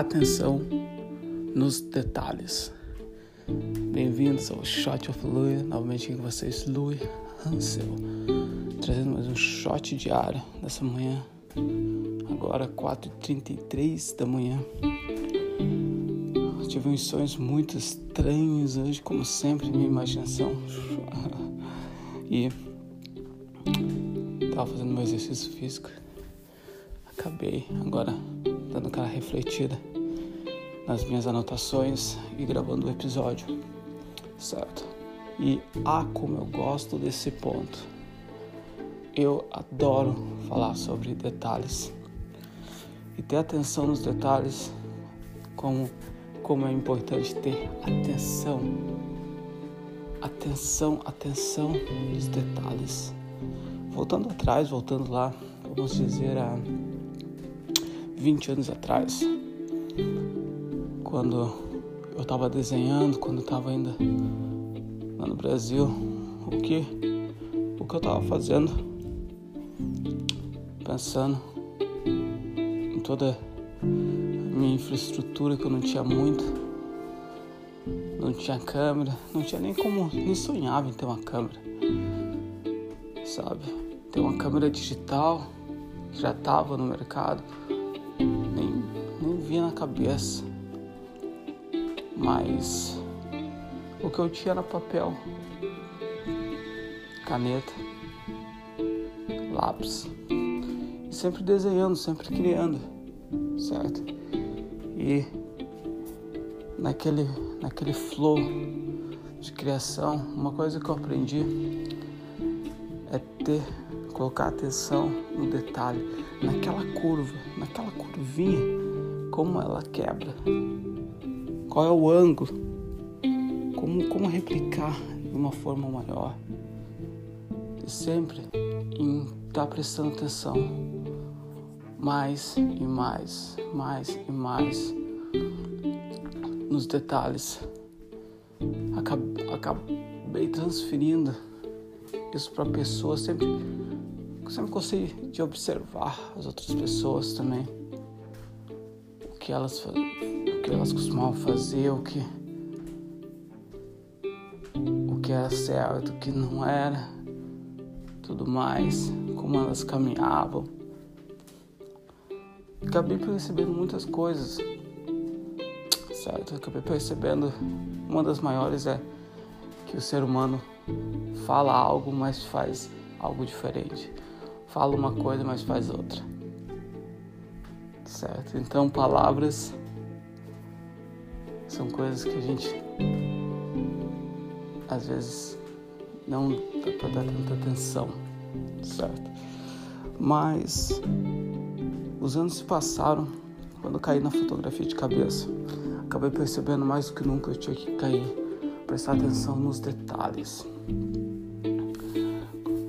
atenção nos detalhes. Bem-vindos ao Shot of Louis, novamente com vocês, Louis Hansel, trazendo mais um shot diário dessa manhã, agora 4h33 da manhã. Tive uns sonhos muito estranhos hoje, como sempre, minha imaginação. e tava fazendo meu exercício físico. Acabei agora dando aquela refletida nas minhas anotações e gravando o episódio, certo? E ah, como eu gosto desse ponto. Eu adoro falar sobre detalhes e ter atenção nos detalhes, como, como é importante ter atenção, atenção, atenção nos detalhes. Voltando atrás, voltando lá, vamos dizer a 20 anos atrás, quando eu estava desenhando, quando eu estava ainda lá no Brasil, o que o que eu estava fazendo, pensando em toda a minha infraestrutura que eu não tinha muito, não tinha câmera, não tinha nem como, nem sonhava em ter uma câmera, sabe? Ter uma câmera digital que já estava no mercado vinha na cabeça. Mas o que eu tinha era papel, caneta, lápis. E sempre desenhando, sempre criando, certo? E naquele, naquele flow de criação, uma coisa que eu aprendi é ter, colocar atenção no detalhe, naquela curva, naquela curvinha, como ela quebra, qual é o ângulo, como, como replicar de uma forma maior. E sempre em estar tá prestando atenção mais e mais, mais e mais nos detalhes. Acabei transferindo isso para a pessoa sempre sempre gostei de observar as outras pessoas também. Que elas, o que elas costumavam fazer, o que, o que era certo, o que não era, tudo mais, como elas caminhavam. Acabei percebendo muitas coisas, certo? Acabei percebendo, uma das maiores é que o ser humano fala algo, mas faz algo diferente fala uma coisa, mas faz outra. Certo? Então, palavras são coisas que a gente às vezes não dá dar tanta atenção, certo? Mas os anos se passaram quando caí na fotografia de cabeça. Acabei percebendo mais do que nunca eu tinha que cair, prestar atenção nos detalhes.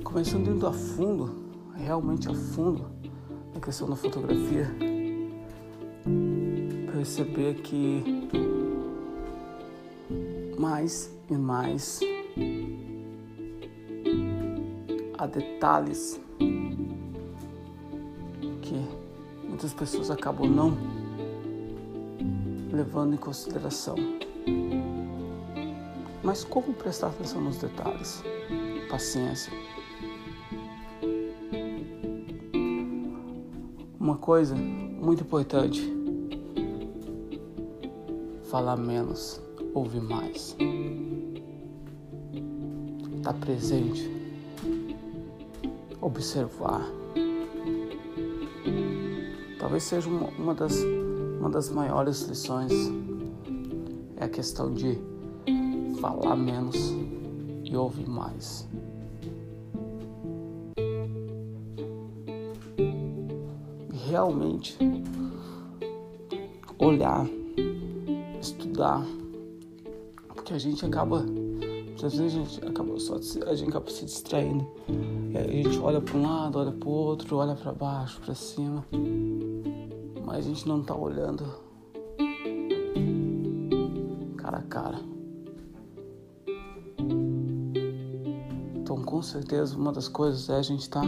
Começando indo a fundo realmente a fundo na questão da fotografia, perceber que mais e mais há detalhes que muitas pessoas acabam não levando em consideração. Mas como prestar atenção nos detalhes? Paciência. Uma coisa muito importante: falar menos, ouvir mais. Estar tá presente, observar. Talvez seja uma, das, uma das maiores lições é a questão de falar menos e ouvir mais. realmente olhar, estudar, porque a gente acaba, às vezes a gente acaba só a gente acaba se distraindo. A gente olha para um lado, olha para o outro, olha para baixo, para cima, mas a gente não está olhando cara a cara. Então, com certeza, uma das coisas é a gente estar tá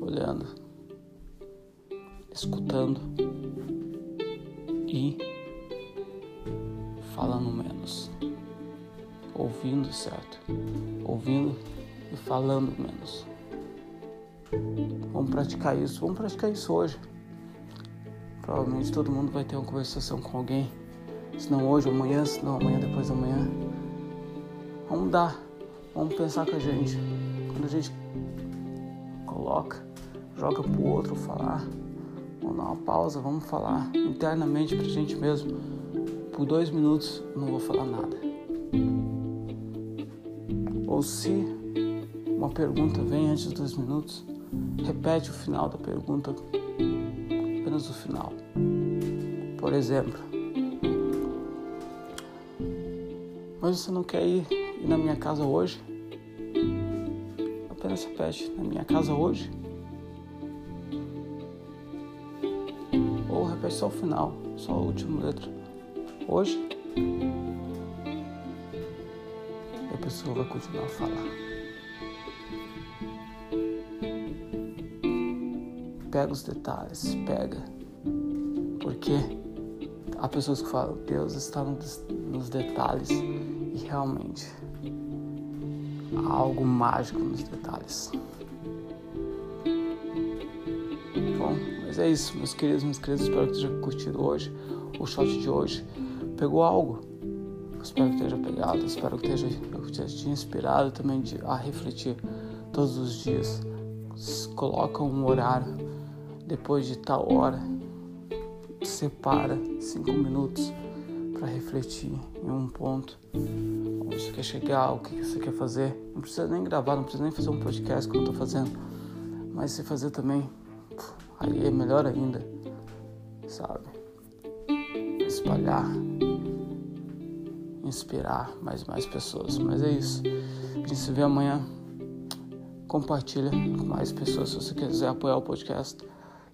olhando escutando, e falando menos. Ouvindo certo. Ouvindo e falando menos. Vamos praticar isso. Vamos praticar isso hoje. Provavelmente todo mundo vai ter uma conversação com alguém. Se não hoje, amanhã, se não amanhã, depois da manhã. Vamos dar. Vamos pensar com a gente. Quando a gente coloca, joga pro outro falar. Vamos dar uma pausa, vamos falar internamente pra gente mesmo. Por dois minutos não vou falar nada. Ou se uma pergunta vem antes dos dois minutos, repete o final da pergunta apenas o final. Por exemplo, mas você não quer ir, ir na minha casa hoje? Apenas repete, na minha casa hoje? Ou repete só o final, só a última letra. Hoje? A pessoa vai continuar a falar. Pega os detalhes, pega. Porque há pessoas que falam, Deus está nos detalhes e realmente há algo mágico nos detalhes. Bom, mas é isso, meus queridos, meus queridos. Espero que tenha curtido hoje o shot de hoje. Pegou algo? Espero que tenha pegado. Espero que tenha, te inspirado também a refletir todos os dias. Coloca um horário depois de tal hora. Separa cinco minutos para refletir em um ponto onde você quer chegar, o que você quer fazer. Não precisa nem gravar, não precisa nem fazer um podcast como eu estou fazendo, mas se fazer também, aí é melhor ainda, sabe? Espalhar, inspirar mais mais pessoas. Mas é isso. A gente se vê amanhã. Compartilha com mais pessoas se você quiser apoiar o podcast.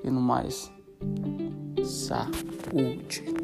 E no mais, saúde.